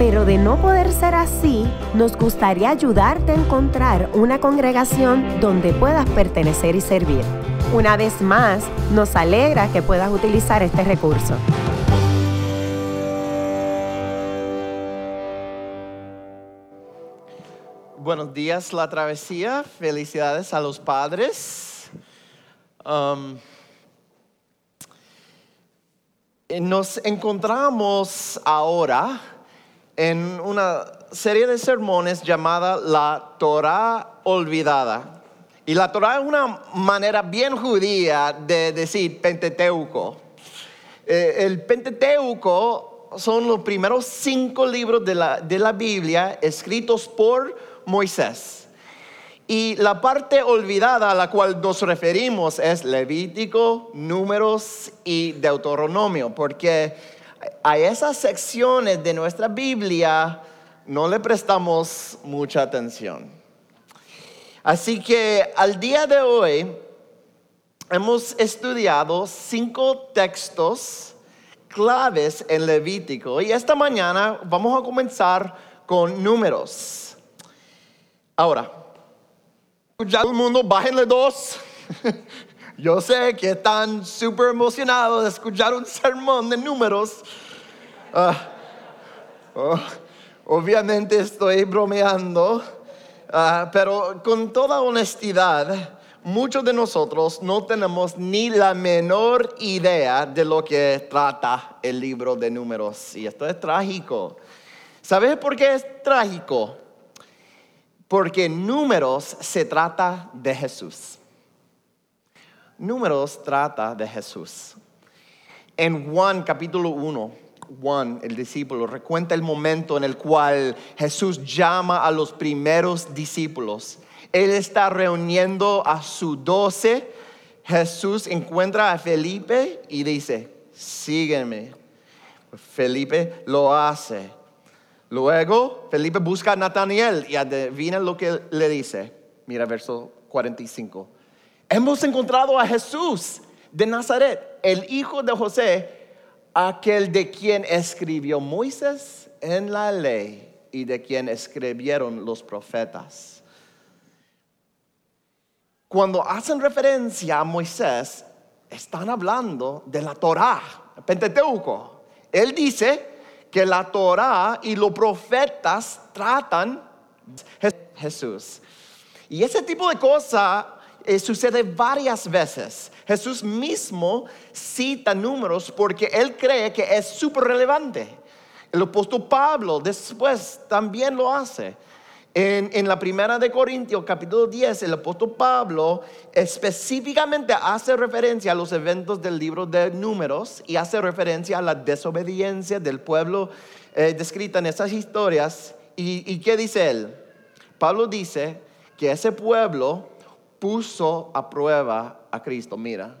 pero de no poder ser así, nos gustaría ayudarte a encontrar una congregación donde puedas pertenecer y servir. Una vez más, nos alegra que puedas utilizar este recurso. Buenos días, la travesía. Felicidades a los padres. Um, nos encontramos ahora en una serie de sermones llamada La Torah Olvidada. Y la Torah es una manera bien judía de decir Pentateuco. Eh, el Pentateuco son los primeros cinco libros de la, de la Biblia escritos por Moisés. Y la parte olvidada a la cual nos referimos es Levítico, Números y Deuteronomio, porque a esas secciones de nuestra Biblia no le prestamos mucha atención. Así que al día de hoy hemos estudiado cinco textos claves en Levítico y esta mañana vamos a comenzar con números. Ahora, ya el mundo, bájenle dos. Yo sé que están súper emocionados de escuchar un sermón de números. Ah, oh, obviamente estoy bromeando, ah, pero con toda honestidad, muchos de nosotros no tenemos ni la menor idea de lo que trata el libro de números. Y esto es trágico. ¿Sabes por qué es trágico? porque números se trata de Jesús. Números trata de Jesús. En Juan capítulo 1, Juan, el discípulo, recuenta el momento en el cual Jesús llama a los primeros discípulos. Él está reuniendo a sus doce. Jesús encuentra a Felipe y dice, sígueme. Felipe lo hace. Luego Felipe busca a Nataniel y adivina lo que le dice. Mira verso 45. Hemos encontrado a Jesús de Nazaret, el hijo de José, aquel de quien escribió Moisés en la ley y de quien escribieron los profetas. Cuando hacen referencia a Moisés, están hablando de la Torá, Pentateuco. Él dice que la Torah y los profetas tratan Jesús. Y ese tipo de cosa eh, sucede varias veces. Jesús mismo cita números porque él cree que es súper relevante. El apóstol Pablo después también lo hace. En, la primera de Corintios, capítulo 10, el apóstol Pablo específicamente hace referencia a los eventos del libro de números y hace referencia a la desobediencia del pueblo eh, descrita en esas historias. ¿Y, ¿Y qué dice él? Pablo dice que ese pueblo puso a prueba a Cristo. Mira,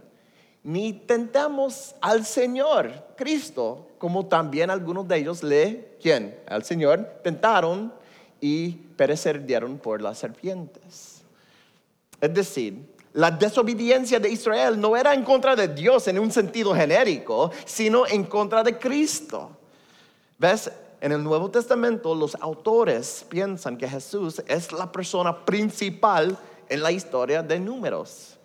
ni tentamos al Señor Cristo, como también algunos de ellos le, ¿quién? Al Señor tentaron y perecieron por las serpientes. Es decir, la desobediencia de Israel no era en contra de Dios en un sentido genérico, sino en contra de Cristo. ¿Ves? En el Nuevo Testamento los autores piensan que Jesús es la persona principal en la historia de números.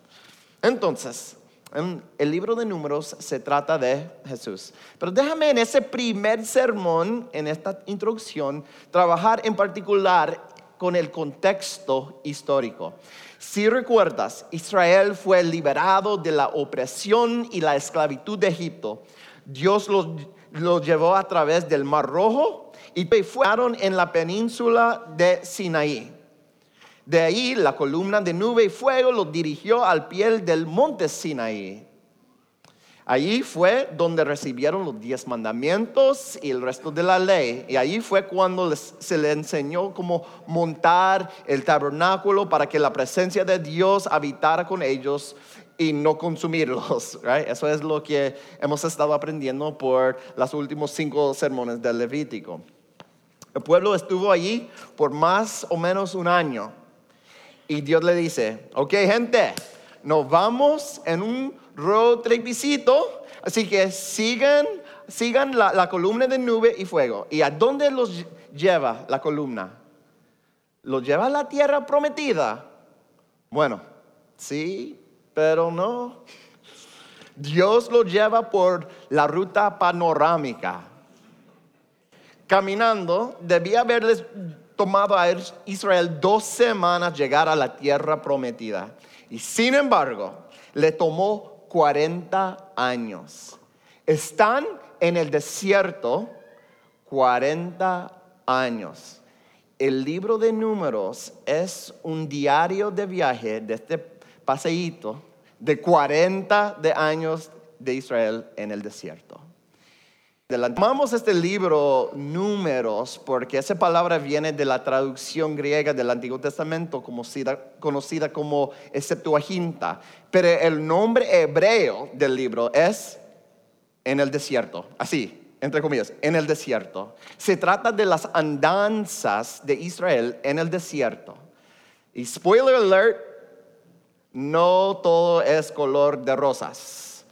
Entonces, en el libro de números se trata de Jesús. Pero déjame en ese primer sermón, en esta introducción, trabajar en particular con el contexto histórico. Si recuerdas, Israel fue liberado de la opresión y la esclavitud de Egipto. Dios los, llevó a través del Mar Rojo y fueron en la península de Sinaí. De ahí la columna de nube y fuego los dirigió al pie del monte Sinaí. Allí fue donde recibieron los diez mandamientos y el resto de la ley. Y allí fue cuando se les enseñó cómo montar el tabernáculo para que la presencia de Dios habitara con ellos y no consumirlos. Eso es lo que hemos estado aprendiendo por los últimos cinco sermones del Levítico. El pueblo estuvo allí por más o menos un año. Y Dios le dice, ok gente, nos vamos en un road tripicito, así que sigan, sigan la, columna de nube y fuego. ¿Y a dónde los lleva la columna? ¿Los lleva a la tierra prometida? Bueno, sí, pero no. Dios los lleva por la ruta panorámica. Caminando, debía haberles tomado a Israel dos semanas llegar a la tierra prometida. Y sin embargo, le tomó 40 años. Están en el desierto 40 años. El libro de números es un diario de viaje de este paseíto de 40 de años de Israel en el desierto. Tomamos este libro Números porque esa palabra viene de la traducción griega del Antiguo Testamento conocida como Septuaginta, pero el nombre hebreo del libro es en el desierto, así, entre comillas, en el desierto. Se trata de las andanzas de Israel en el desierto. Y spoiler alert, no todo es color de rosas.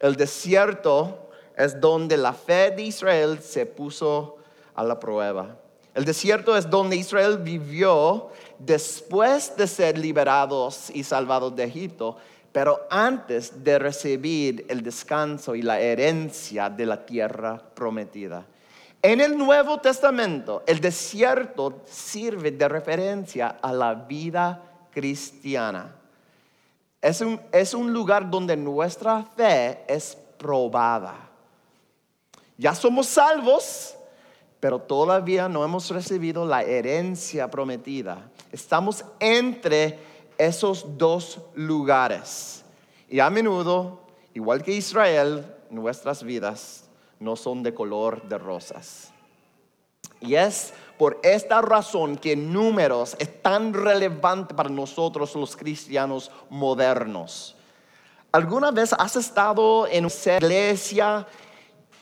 El desierto es donde la fe de Israel se puso a la prueba. El desierto es donde Israel vivió después de ser liberados y salvados de Egipto, pero antes de recibir el descanso y la herencia de la tierra prometida. En el Nuevo Testamento, el desierto sirve de referencia a la vida cristiana. Es un, es un lugar donde nuestra fe es probada. Ya somos salvos, pero todavía no hemos recibido la herencia prometida. Estamos entre esos dos lugares. Y a menudo, igual que Israel, nuestras vidas no son de color de rosas. Y es por esta razón que números es tan relevante para nosotros los cristianos modernos. ¿Alguna vez has estado en una iglesia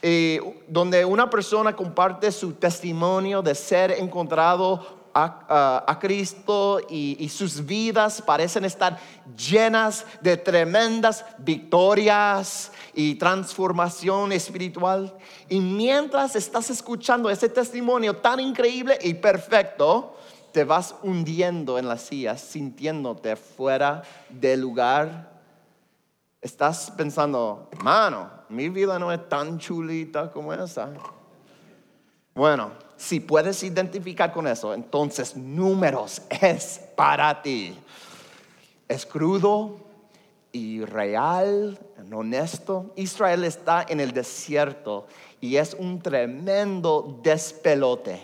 eh, donde una persona comparte su testimonio de ser encontrado a, Cristo y, sus vidas parecen estar llenas de tremendas victorias y transformación espiritual. Y mientras estás escuchando ese testimonio tan increíble y perfecto, te vas hundiendo en las sillas, sintiéndote fuera de lugar. Estás pensando, mano, mi vida no es tan chulita como esa. Bueno, si puedes identificar con eso, entonces números es para ti. Es crudo y real, honesto. Israel está en el desierto y es un tremendo despelote,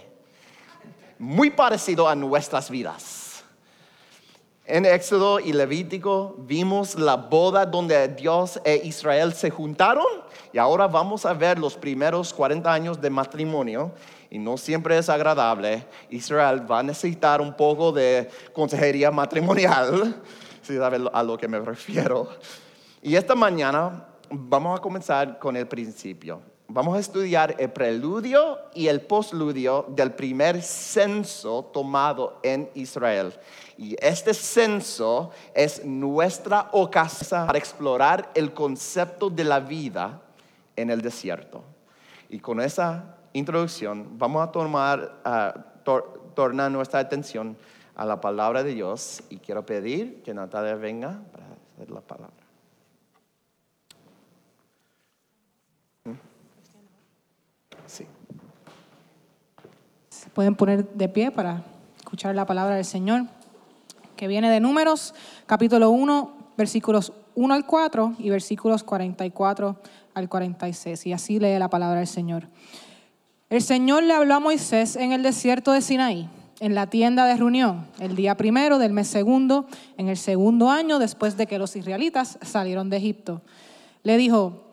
muy parecido a nuestras vidas. En Éxodo y Levítico vimos la boda donde Dios e Israel se juntaron y ahora vamos a ver los primeros 40 años de matrimonio y no siempre es agradable. Israel va a necesitar un poco de consejería matrimonial, si sabe a lo que me refiero. Y esta mañana vamos a comenzar con el principio. Vamos a estudiar el preludio y el postludio del primer censo tomado en Israel. Y este censo es nuestra ocasión para explorar el concepto de la vida en el desierto. Y con esa introducción vamos a tomar, tornar nuestra atención a la palabra de Dios y quiero pedir que Natalia venga para hacer la palabra. Sí. Se pueden poner de pie para escuchar la palabra del Señor que viene de Números, capítulo 1, versículos 1 al 4 y versículos 44 al 46. Y así lee la palabra del Señor. El Señor le habló a Moisés en el desierto de Sinaí, en la tienda de reunión, el día primero del mes segundo, en el segundo año después de que los israelitas salieron de Egipto. Le dijo,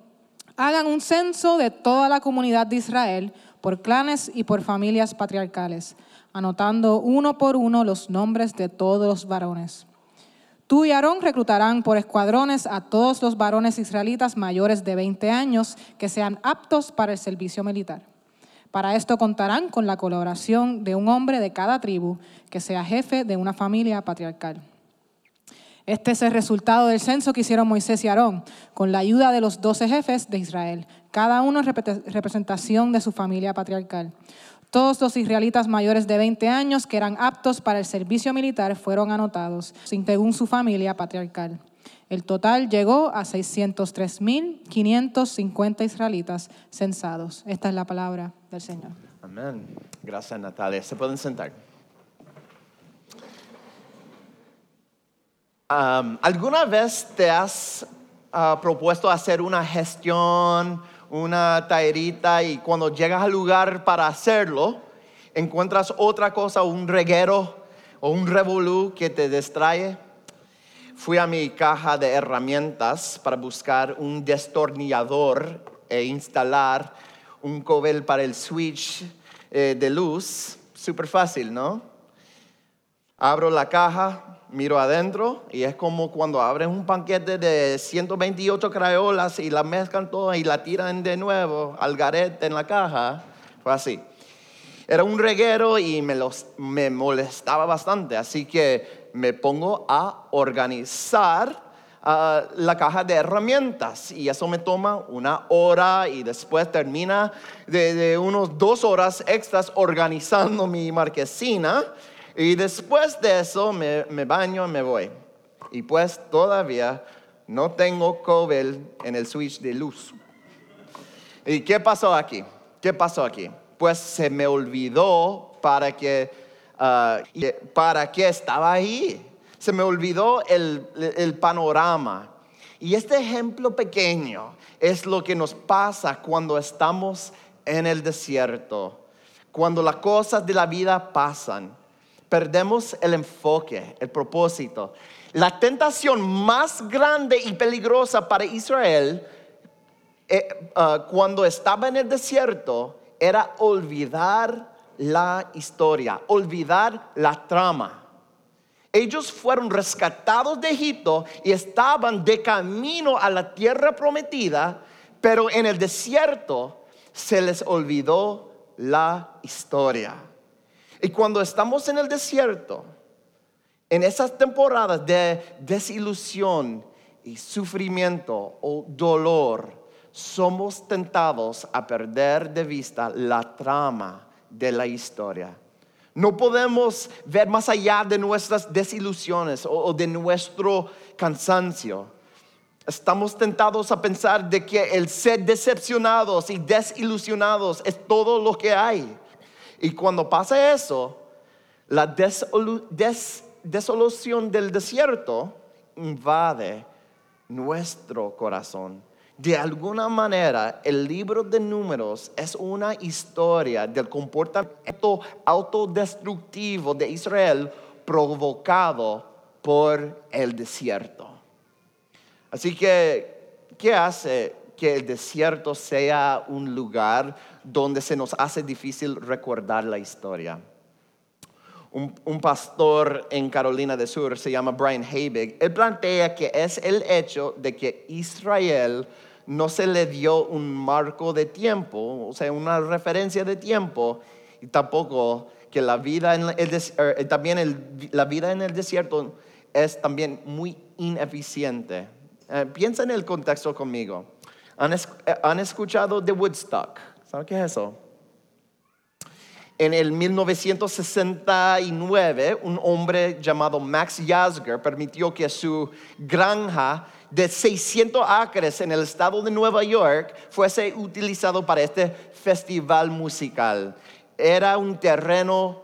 Hagan un censo de toda la comunidad de Israel por clanes y por familias patriarcales, anotando uno por uno los nombres de todos los varones. Tú y Aarón reclutarán por escuadrones a todos los varones israelitas mayores de 20 años que sean aptos para el servicio militar. Para esto contarán con la colaboración de un hombre de cada tribu que sea jefe de una familia patriarcal. Este es el resultado del censo que hicieron Moisés y Aarón, con la ayuda de los doce jefes de Israel, cada uno en representación de su familia patriarcal. Todos los israelitas mayores de 20 años que eran aptos para el servicio militar fueron anotados, según su familia patriarcal. El total llegó a 603.550 israelitas censados. Esta es la palabra del Señor. Amén. Gracias, Natalia. Se pueden sentar. ¿Alguna vez te has ah, propuesto hacer una gestión, una taerita y cuando llegas al lugar para hacerlo, encuentras otra cosa, un reguero o un revolú que te distrae? Fui a mi caja de herramientas para buscar un destornillador e instalar un cobel para el switch eh, de luz. Súper fácil, ¿no? Abro la caja, miro adentro y es como cuando abres un paquete de 128 crayolas y la mezclan todas y la tiran de nuevo al garete en la caja. Fue así. Era un reguero y me, los, me molestaba bastante, así que me pongo a organizar ah, la caja de herramientas y eso me toma una hora y después termina de, de unos dos horas extras organizando mi marquesina y después de eso me, baño y me voy. Y pues todavía no tengo cobel en el switch de luz. ¿Y qué pasó aquí? ¿Qué pasó aquí? Pues se me olvidó para que, ah, para qué estaba ahí. Se me olvidó el, el panorama. Y este ejemplo pequeño es lo que nos pasa cuando estamos en el desierto, cuando las cosas de la vida pasan perdemos el enfoque, el propósito. La tentación más grande y peligrosa para Israel eh, ah, cuando estaba en el desierto era olvidar la historia, olvidar la trama. Ellos fueron rescatados de Egipto y estaban de camino a la tierra prometida, pero en el desierto se les olvidó la historia. Y cuando estamos en el desierto, en esas temporadas de desilusión y sufrimiento o dolor, somos tentados a perder de vista la trama de la historia. No podemos ver más allá de nuestras desilusiones o, de nuestro cansancio. Estamos tentados a pensar de que el ser decepcionados y desilusionados es todo lo que hay. Y cuando pasa eso, la desolución del desierto invade nuestro corazón. De alguna manera, el libro de números es una historia del comportamiento autodestructivo de Israel provocado por el desierto. Así que, ¿qué hace que el desierto sea un lugar donde se nos hace difícil recordar la historia. Un, pastor en Carolina del Sur se llama Brian Habig. Él plantea que es el hecho de que Israel no se le dio un marco de tiempo, o sea, una referencia de tiempo, y tampoco que la vida en el, er, también la vida en el desierto es también muy ineficiente. Eh, piensa en el contexto conmigo. ¿Han, eh, ¿Han escuchado de Woodstock? ¿Saben qué es eso? En el 1969, un hombre llamado Max Yasger permitió que su granja de 600 acres en el estado de Nueva York fuese utilizado para este festival musical. Era un terreno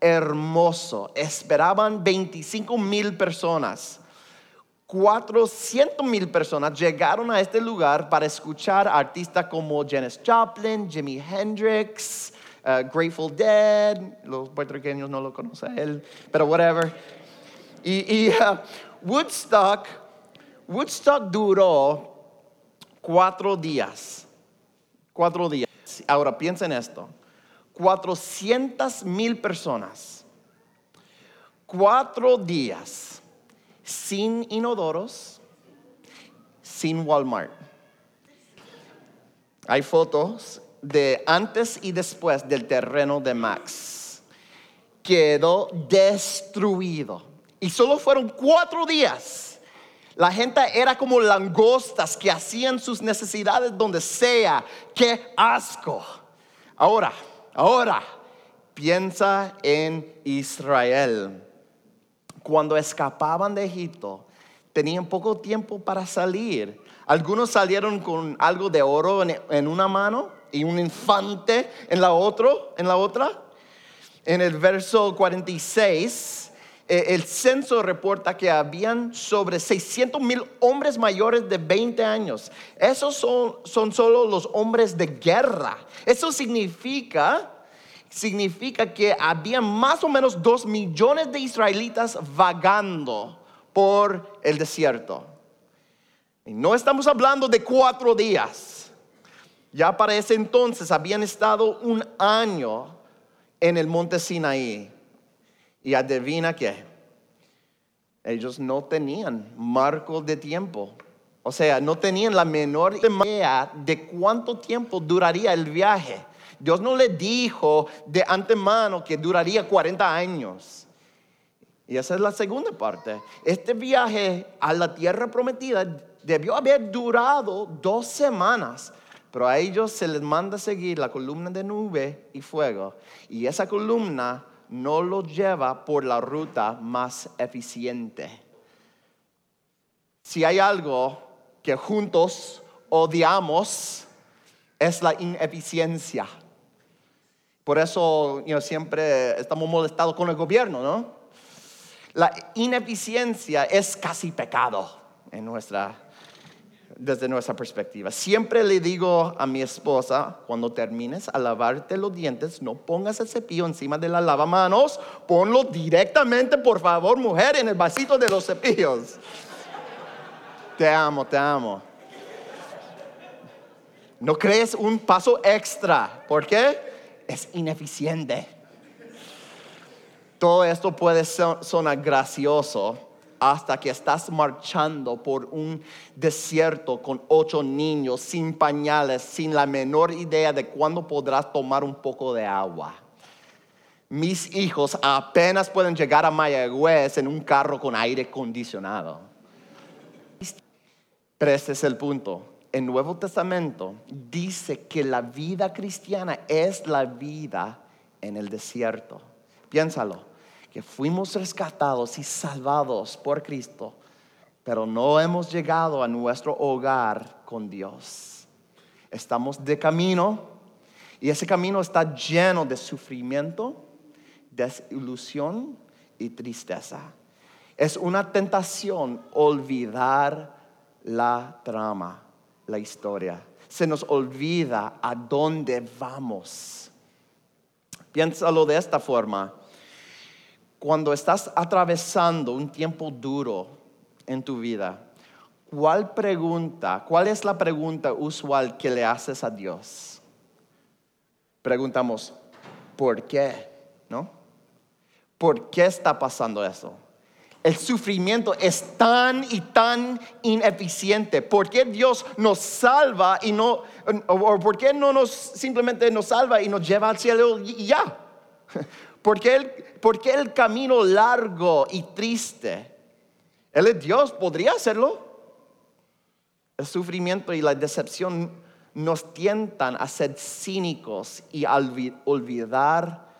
hermoso. Esperaban 25 mil personas. 400 mil personas llegaron a este lugar para escuchar artistas como Janis Joplin, Jimi Hendrix, uh, Grateful Dead, los puertorriqueños no lo conocen él, pero whatever. Y, uh, Woodstock, Woodstock duró Cuatro días. Cuatro días. Ahora piensen esto. 400 mil personas. Cuatro días sin inodoros, sin Walmart. Hay fotos de antes y después del terreno de Max. Quedó destruido. Y solo fueron cuatro días. La gente era como langostas que hacían sus necesidades donde sea. ¡Qué asco! Ahora, ahora, piensa en Israel. Cuando escapaban de Egipto, tenían poco tiempo para salir. Algunos salieron con algo de oro en, una mano y un infante en la, otro, en la otra. En el verso 46, eh, el censo reporta que habían sobre 600 mil hombres mayores de 20 años. Esos son, son solo los hombres de guerra. Eso significa significa que había más o menos dos millones de israelitas vagando por el desierto. Y no estamos hablando de cuatro días. Ya para ese entonces habían estado un año en el monte Sinaí. Y adivina qué. Ellos no tenían marco de tiempo. O sea, no tenían la menor idea de cuánto tiempo duraría el viaje. Dios no le dijo de antemano que duraría 40 años. Y esa es la segunda parte. Este viaje a la tierra prometida debió haber durado dos semanas, pero a ellos se les manda seguir la columna de nube y fuego. Y esa columna no los lleva por la ruta más eficiente. Si hay algo que juntos odiamos, es la ineficiencia. Por eso siempre estamos molestados con el gobierno, ¿no? La ineficiencia es casi pecado en nuestra, desde nuestra perspectiva. Siempre le digo a mi esposa, cuando termines a lavarte los dientes, no pongas el cepillo encima de la lavamanos, ponlo directamente, por favor, mujer, en el vasito de los cepillos. Te amo, te amo. No crees un paso extra. ¿Por qué? Es ineficiente. Todo esto puede sonar gracioso hasta que estás marchando por un desierto con ocho niños sin pañales, sin la menor idea de cuándo podrás tomar un poco de agua. Mis hijos apenas pueden llegar a Mayagüez en un carro con aire acondicionado. Pero este es el punto el Nuevo Testamento dice que la vida cristiana es la vida en el desierto. Piénsalo, que fuimos rescatados y salvados por Cristo, pero no hemos llegado a nuestro hogar con Dios. Estamos de camino y ese camino está lleno de sufrimiento, desilusión y tristeza. Es una tentación olvidar la trama la historia. Se nos olvida a dónde vamos. Piénsalo de esta forma. Cuando estás atravesando un tiempo duro en tu vida, ¿cuál pregunta, cuál es la pregunta usual que le haces a Dios? Preguntamos, ¿por qué? ¿No? ¿Por qué está pasando eso? El sufrimiento es tan y tan ineficiente. ¿Por qué Dios nos salva y no, o por qué no nos simplemente nos salva y nos lleva al cielo y ya? ¿Por qué el, por qué el camino largo y triste? Él es Dios, podría hacerlo. El sufrimiento y la decepción nos tientan a ser cínicos y a olvidar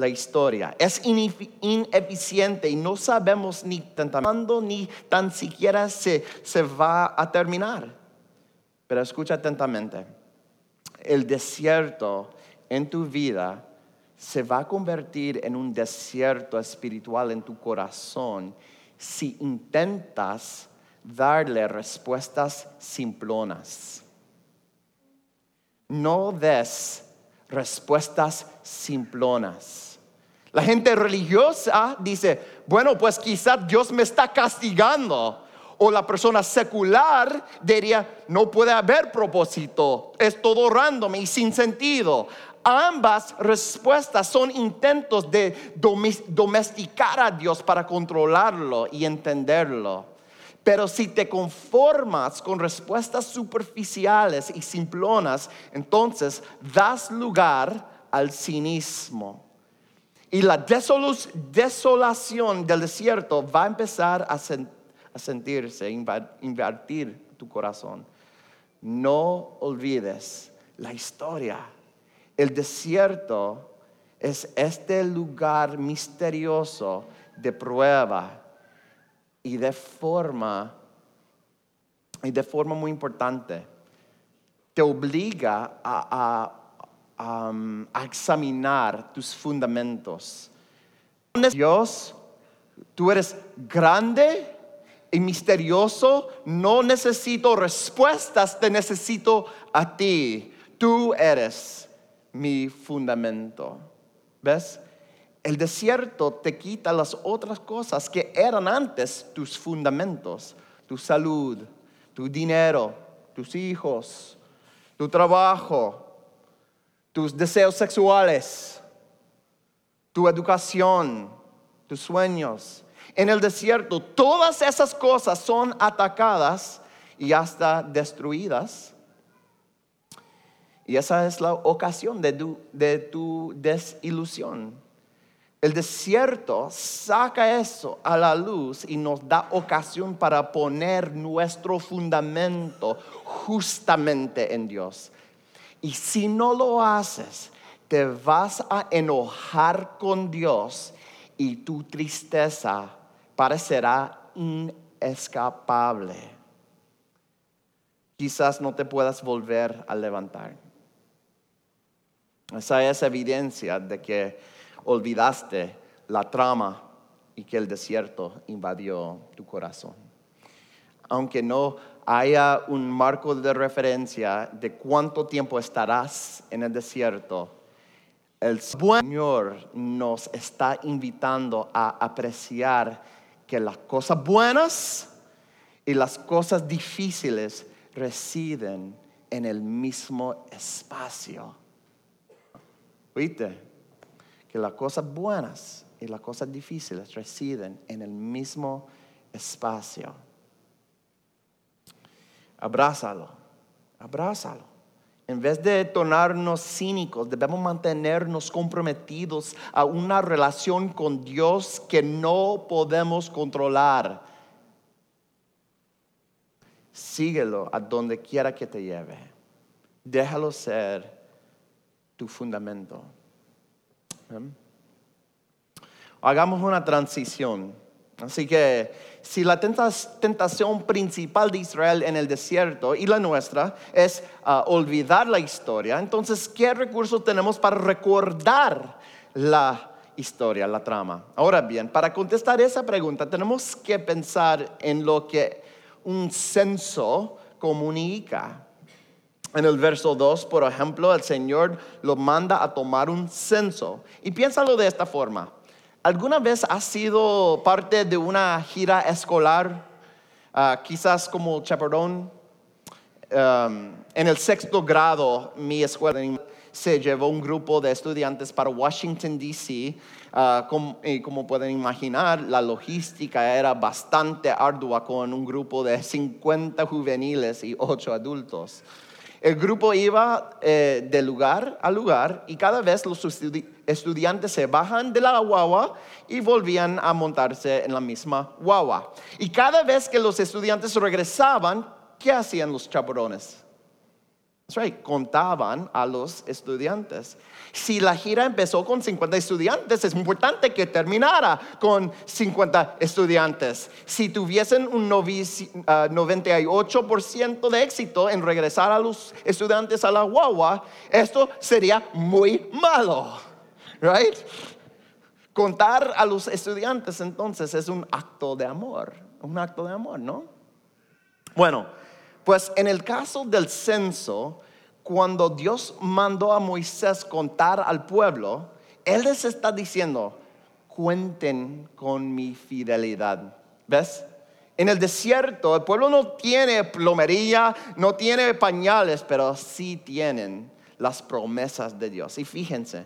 la historia. Es ineficiente y no sabemos ni cuándo ni tan siquiera se, se va a terminar. Pero escucha atentamente. El desierto en tu vida se va a convertir en un desierto espiritual en tu corazón si intentas darle respuestas simplonas. No des respuestas simplonas. La gente religiosa dice, bueno, pues quizás Dios me está castigando O la persona secular diría, no puede haber propósito, es todo random y sin sentido. Ambas respuestas son intentos de domesticar a Dios para controlarlo y entenderlo. Pero si te conformas con respuestas superficiales y simplonas, entonces das lugar al cinismo. Y la desolación del desierto va a empezar a, sentirse, invertir tu corazón. No olvides la historia. El desierto es este lugar misterioso de prueba y de forma y de forma muy importante te obliga a A examinar tus fundamentos. Dios, tú eres grande y misterioso, no necesito respuestas, te necesito a ti. Tú eres mi fundamento. ¿Ves? El desierto te quita las otras cosas que eran antes tus fundamentos, tu salud, tu dinero, tus hijos, tu trabajo, tus deseos sexuales, tu educación, tus sueños. En el desierto, todas esas cosas son atacadas y hasta destruidas. Y esa es la ocasión de tu, de tu desilusión. El desierto saca eso a la luz y nos da ocasión para poner nuestro fundamento justamente en Dios. Y si no lo haces, te vas a enojar con Dios y tu tristeza parecerá inescapable. Quizás no te puedas volver a levantar. Esa es evidencia de que olvidaste la trama y que el desierto invadió tu corazón. Aunque no haya un marco de referencia de cuánto tiempo estarás en el desierto, el Señor nos está invitando a apreciar que las cosas buenas y las cosas difíciles residen en el mismo espacio. ¿Oíste? Que las cosas buenas y las cosas difíciles residen en el mismo espacio abrázalo, abrázalo. En vez de tornarnos cínicos, debemos mantenernos comprometidos a una relación con Dios que no podemos controlar. Síguelo a donde quiera que te lleve. Déjalo ser tu fundamento. Hagamos una transición. Así que si la tentación principal de Israel en el desierto y la nuestra es ah, olvidar la historia, entonces, ¿qué recursos tenemos para recordar la historia, la trama? Ahora bien, para contestar esa pregunta tenemos que pensar en lo que un censo comunica. En el verso 2, por ejemplo, el Señor lo manda a tomar un censo. Y piénsalo de esta forma. ¿Alguna vez has sido parte de una gira escolar, ah, quizás como chaperón? En el sexto grado, mi escuela se llevó un grupo de estudiantes para Washington, D.C. Ah, y como pueden imaginar, la logística era bastante ardua con un grupo de 50 juveniles y 8 adultos. El grupo iba eh, de lugar a lugar y cada vez los estudiantes se bajan de la guagua y volvían a montarse en la misma guagua. Y cada vez que los estudiantes regresaban, ¿qué hacían los chaperones? contaban a los estudiantes. Si la gira empezó con 50 estudiantes, es importante que terminara con 50 estudiantes. Si tuviesen un 98% ah, de éxito en regresar a los estudiantes a la guagua, esto sería muy malo. Right? Contar a los estudiantes entonces es un acto de amor, un acto de amor, ¿no? Bueno, pues en el caso del censo, cuando Dios mandó a Moisés contar al pueblo, Él les está diciendo, cuenten con mi fidelidad. ¿Ves? En el desierto, el pueblo no tiene plomería, no tiene pañales, pero sí tienen las promesas de Dios. Y fíjense,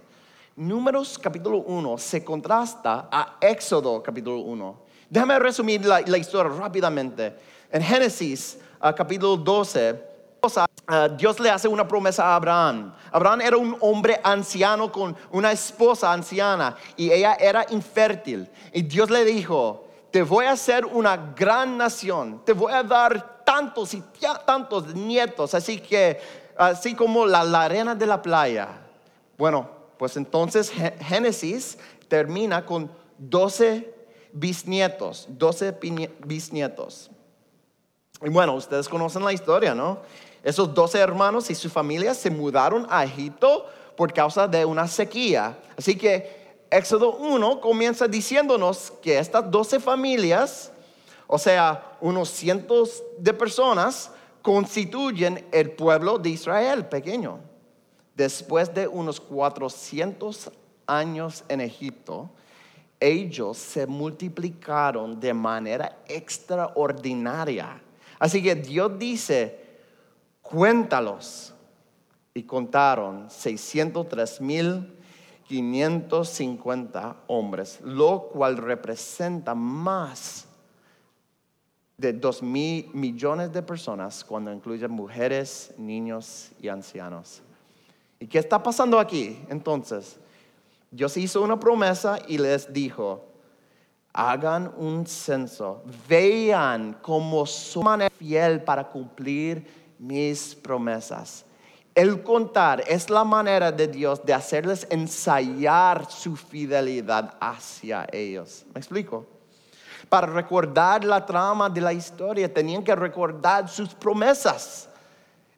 Números capítulo 1 se contrasta a Éxodo capítulo 1. Déjame resumir la, historia rápidamente. En Génesis uh, capítulo 12, uh, Dios le hace una promesa a Abraham. Abraham era un hombre anciano con una esposa anciana y ella era infértil. Y Dios le dijo, te voy a hacer una gran nación, te voy a dar tantos y tantos nietos, así que, así como la arena de la playa. Bueno, pues entonces Génesis termina con 12 bisnietos, 12 bisnietos. Y bueno, ustedes conocen la historia, ¿no? Esos 12 hermanos y su familia se mudaron a Egipto por causa de una sequía. Así que Éxodo 1 comienza diciéndonos que estas 12 familias, o sea, unos cientos de personas, constituyen el pueblo de Israel pequeño. Después de unos 400 años en Egipto, ellos se multiplicaron de manera extraordinaria. Así que Dios dice, cuéntalos. Y contaron 603 mil 550 hombres, lo cual representa más de 2 mil millones de personas cuando incluyen mujeres, niños y ancianos. ¿Y qué está pasando aquí? Entonces, Dios hizo una promesa y les dijo, hagan un censo, vean cómo son fiel para cumplir mis promesas. El contar es la manera de Dios de hacerles ensayar su fidelidad hacia ellos. ¿Me explico? Para recordar la trama de la historia tenían que recordar sus promesas.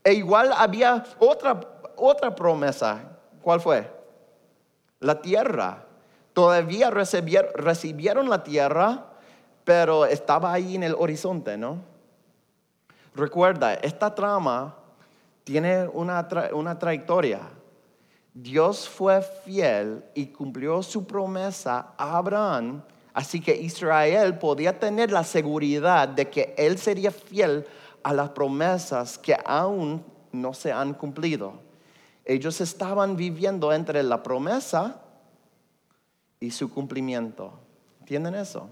E igual había otra, otra promesa. ¿Cuál fue? La tierra. Todavía recibieron, la tierra, pero estaba ahí en el horizonte, ¿no? Recuerda, esta trama tiene una, una trayectoria. Dios fue fiel y cumplió su promesa a Abraham, así que Israel podía tener la seguridad de que él sería fiel a las promesas que aún no se han cumplido. Ellos estaban viviendo entre la promesa y su cumplimiento. ¿Entienden eso?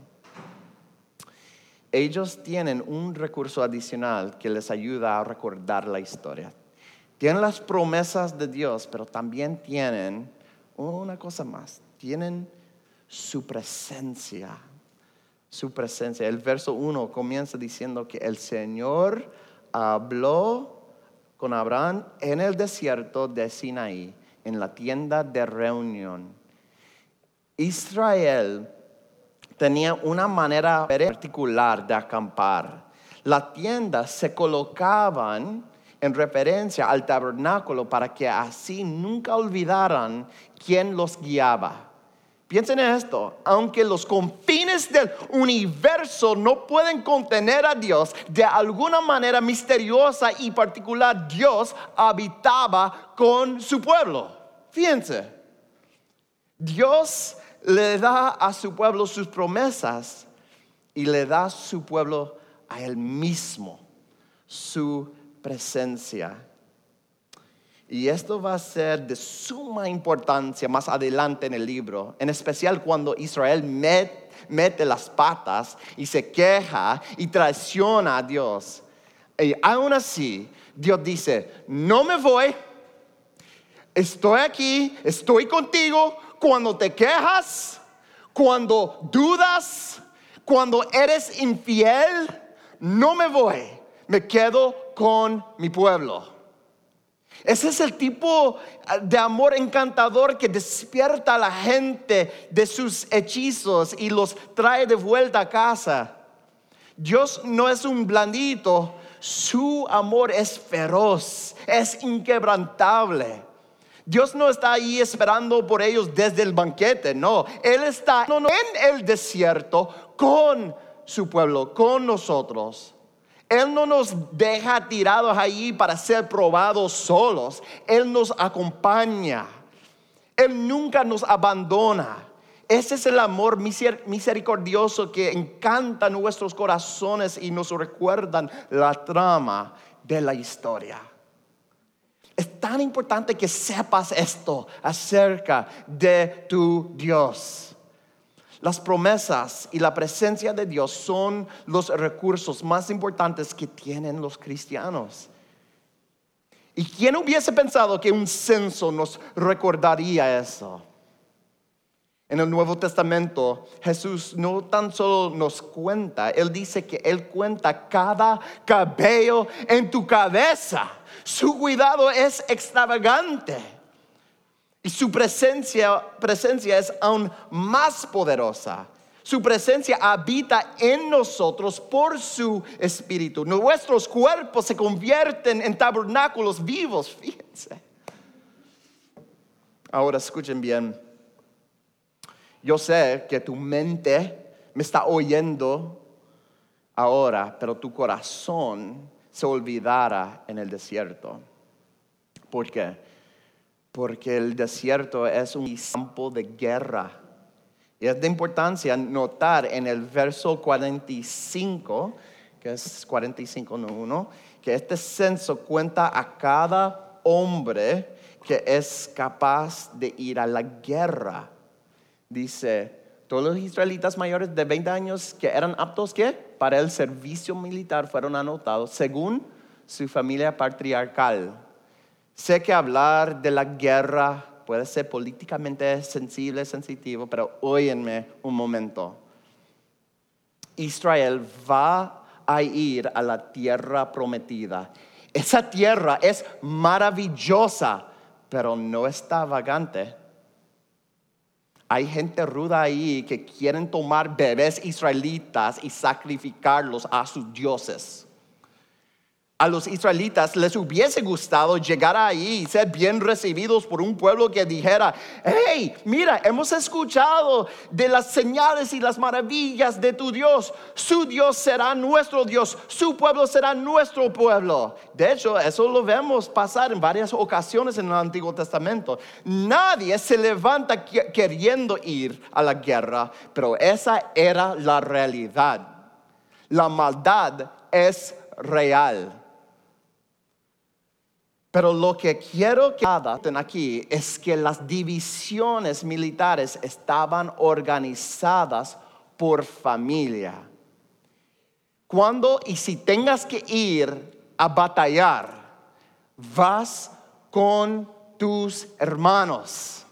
Ellos tienen un recurso adicional que les ayuda a recordar la historia. Tienen las promesas de Dios, pero también tienen una cosa más. Tienen su presencia. Su presencia. El verso 1 comienza diciendo que el Señor habló con Abraham en el desierto de Sinaí, en la tienda de reunión. Israel tenía una manera particular de acampar. Las tiendas se colocaban en referencia al tabernáculo para que así nunca olvidaran quién los guiaba. Piensen en esto, aunque los confines del universo no pueden contener a Dios, de alguna manera misteriosa y particular Dios habitaba con su pueblo. Fíjense, Dios le da a su pueblo sus promesas y le da a su pueblo a él mismo, su presencia. Y esto va a ser de suma importancia más adelante en el libro, en especial cuando Israel mete las patas y se queja y traiciona a Dios. Y aún así, Dios dice, no me voy, estoy aquí, estoy contigo cuando te quejas, cuando dudas, cuando eres infiel, no me voy me quedo con mi pueblo. Ese es el tipo ah, de amor encantador que despierta a la gente de sus hechizos y los trae de vuelta a casa. Dios no es un blandito, su amor es feroz, es inquebrantable. Dios no está ahí esperando por ellos desde el banquete, no. Él está en el desierto con su pueblo, con nosotros. Él no nos deja tirados ahí para ser probados solos. Él nos acompaña. Él nunca nos abandona. Ese es el amor misericordioso que encanta nuestros corazones y nos recuerdan la trama de la historia. Es tan importante que sepas esto acerca de tu Dios. Las promesas y la presencia de Dios son los recursos más importantes que tienen los cristianos. ¿Y quién hubiese pensado que un censo nos recordaría eso? En el Nuevo Testamento, Jesús no tan solo nos cuenta, Él dice que Él cuenta cada cabello en tu cabeza. Su cuidado es extravagante. Y su presencia, presencia es aún más poderosa. Su presencia habita en nosotros por su espíritu. Nuestros cuerpos se convierten en tabernáculos vivos, fíjense. Ahora escuchen bien. Yo sé que tu mente me está oyendo ahora, pero tu corazón se olvidará en el desierto. ¿Por qué? Porque el desierto es un campo de guerra. Y es de importancia notar en el verso 45, que es 45, no uno, que este censo cuenta a cada hombre que es capaz de ir a la guerra dice, todos los israelitas mayores de 20 años que eran aptos ¿qué? para el servicio militar fueron anotados según su familia patriarcal. Sé que hablar de la guerra puede ser políticamente sensible, sensitivo, pero óyenme un momento. Israel va a ir a la tierra prometida. Esa tierra es maravillosa, pero no está vagante hay gente ruda ahí que quieren tomar bebés israelitas y sacrificarlos a sus dioses a los israelitas les hubiese gustado llegar ahí y ser bien recibidos por un pueblo que dijera, hey, mira, hemos escuchado de las señales y las maravillas de tu Dios. Su Dios será nuestro Dios, su pueblo será nuestro pueblo. De hecho, eso lo vemos pasar en varias ocasiones en el Antiguo Testamento. Nadie se levanta queriendo ir a la guerra, pero esa era la realidad. La maldad es real. Pero lo que quiero que hagan aquí es que las divisiones militares estaban organizadas por familia. Cuando y si tengas que ir a batallar, vas con tus hermanos.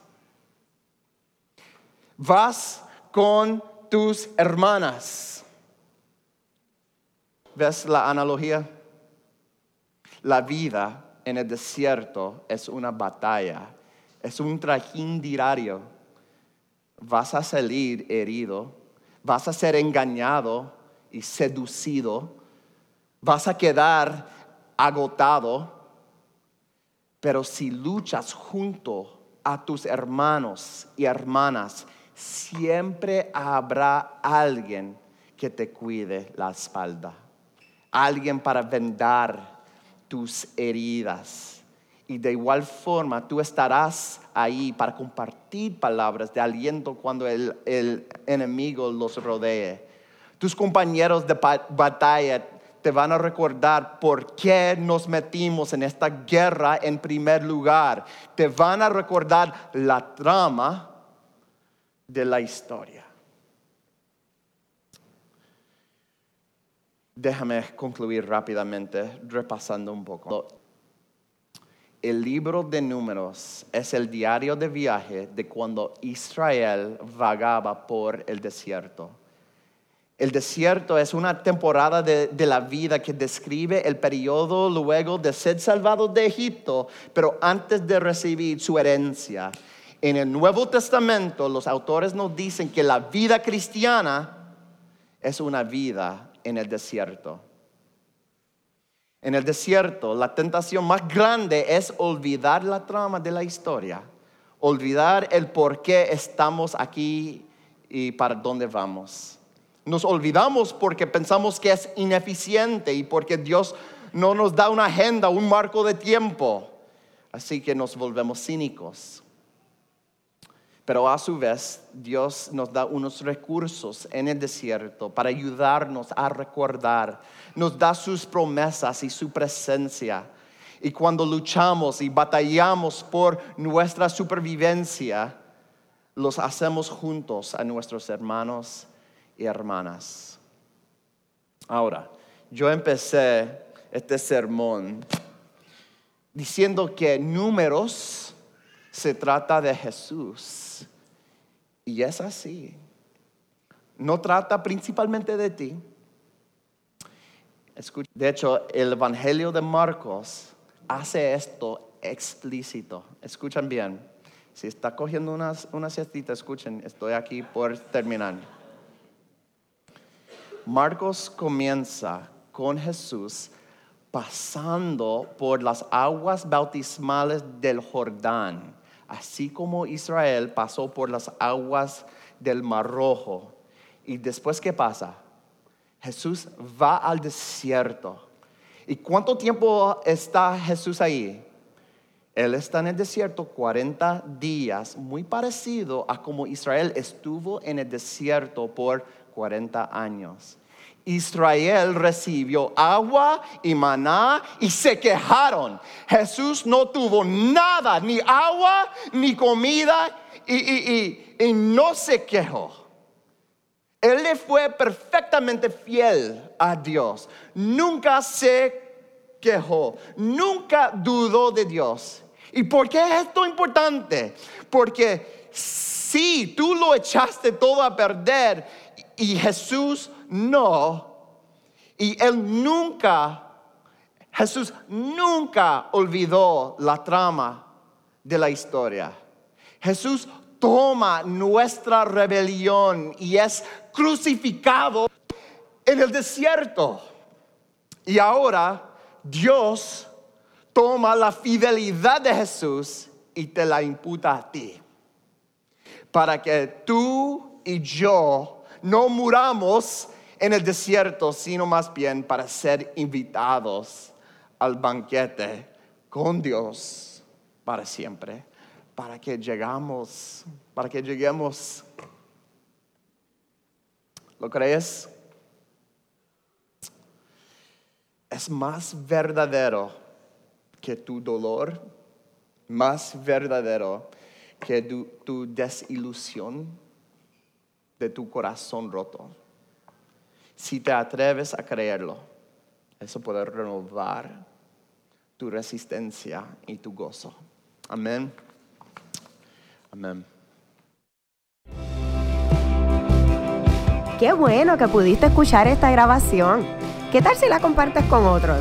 Vas con tus hermanas. ¿Ves la analogía? La vida en el desierto es una batalla, es un trajín diario. Vas a salir herido, vas a ser engañado y seducido, vas a quedar agotado, pero si luchas junto a tus hermanos y hermanas, siempre habrá alguien que te cuide la espalda, alguien para vendar tus heridas. Y de igual forma tú estarás ahí para compartir palabras de aliento cuando el, el enemigo los rodee. Tus compañeros de batalla te van a recordar por qué nos metimos en esta guerra en primer lugar. Te van a recordar la trama de la historia. Déjame concluir rápidamente repasando un poco. El libro de números es el diario de viaje de cuando Israel vagaba por el desierto. El desierto es una temporada de, la vida que describe el periodo luego de ser salvado de Egipto, pero antes de recibir su herencia. En el Nuevo Testamento los autores nos dicen que la vida cristiana es una vida en el desierto. En el desierto, la tentación más grande es olvidar la trama de la historia, olvidar el por qué estamos aquí y para dónde vamos. Nos olvidamos porque pensamos que es ineficiente y porque Dios no nos da una agenda, un marco de tiempo. Así que nos volvemos cínicos. Pero a su vez, Dios nos da unos recursos en el desierto para ayudarnos a recordar. Nos da sus promesas y su presencia. Y cuando luchamos y batallamos por nuestra supervivencia, los hacemos juntos a nuestros hermanos y hermanas. Ahora, yo empecé este sermón diciendo que números se trata de Jesús. Y es así. No trata principalmente de ti. De hecho, el Evangelio de Marcos hace esto explícito. Escuchen bien. Si está cogiendo una, una siestita, escuchen, estoy aquí por terminar. Marcos comienza con Jesús pasando por las aguas bautismales del Jordán, así como Israel pasó por las aguas del Mar Rojo. Y después, ¿qué pasa? Jesús va al desierto. ¿Y cuánto tiempo está Jesús ahí? Él está en el desierto 40 días, muy parecido a como Israel estuvo en el desierto por 40 años. Israel recibió agua y maná y se quejaron. Jesús no tuvo nada, ni agua, ni comida y, no se quejó. Él le fue perfectamente fiel a Dios. Nunca se quejó, nunca dudó de Dios. ¿Y por qué es esto importante? Porque si tú lo echaste todo a perder y Jesús no. Y él nunca, Jesús nunca olvidó la trama de la historia. Jesús toma nuestra rebelión y es crucificado en el desierto. Y ahora Dios toma la fidelidad de Jesús y te la imputa a ti. Para que tú y yo no muramos en el desierto, sino más bien para ser invitados al banquete con Dios para siempre, para que llegamos, para que lleguemos. ¿Lo crees? Es más verdadero que tu dolor, más verdadero que tu, tu desilusión de tu corazón roto si te atreves a creerlo, eso puede renovar tu resistencia y tu gozo. Amén. Amén. Qué bueno que pudiste escuchar esta grabación. ¿Qué tal si la compartes con otros?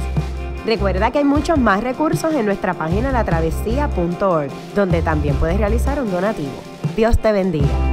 Recuerda que hay muchos más recursos en nuestra página latravesía.org, donde también puedes realizar un donativo. Dios te bendiga.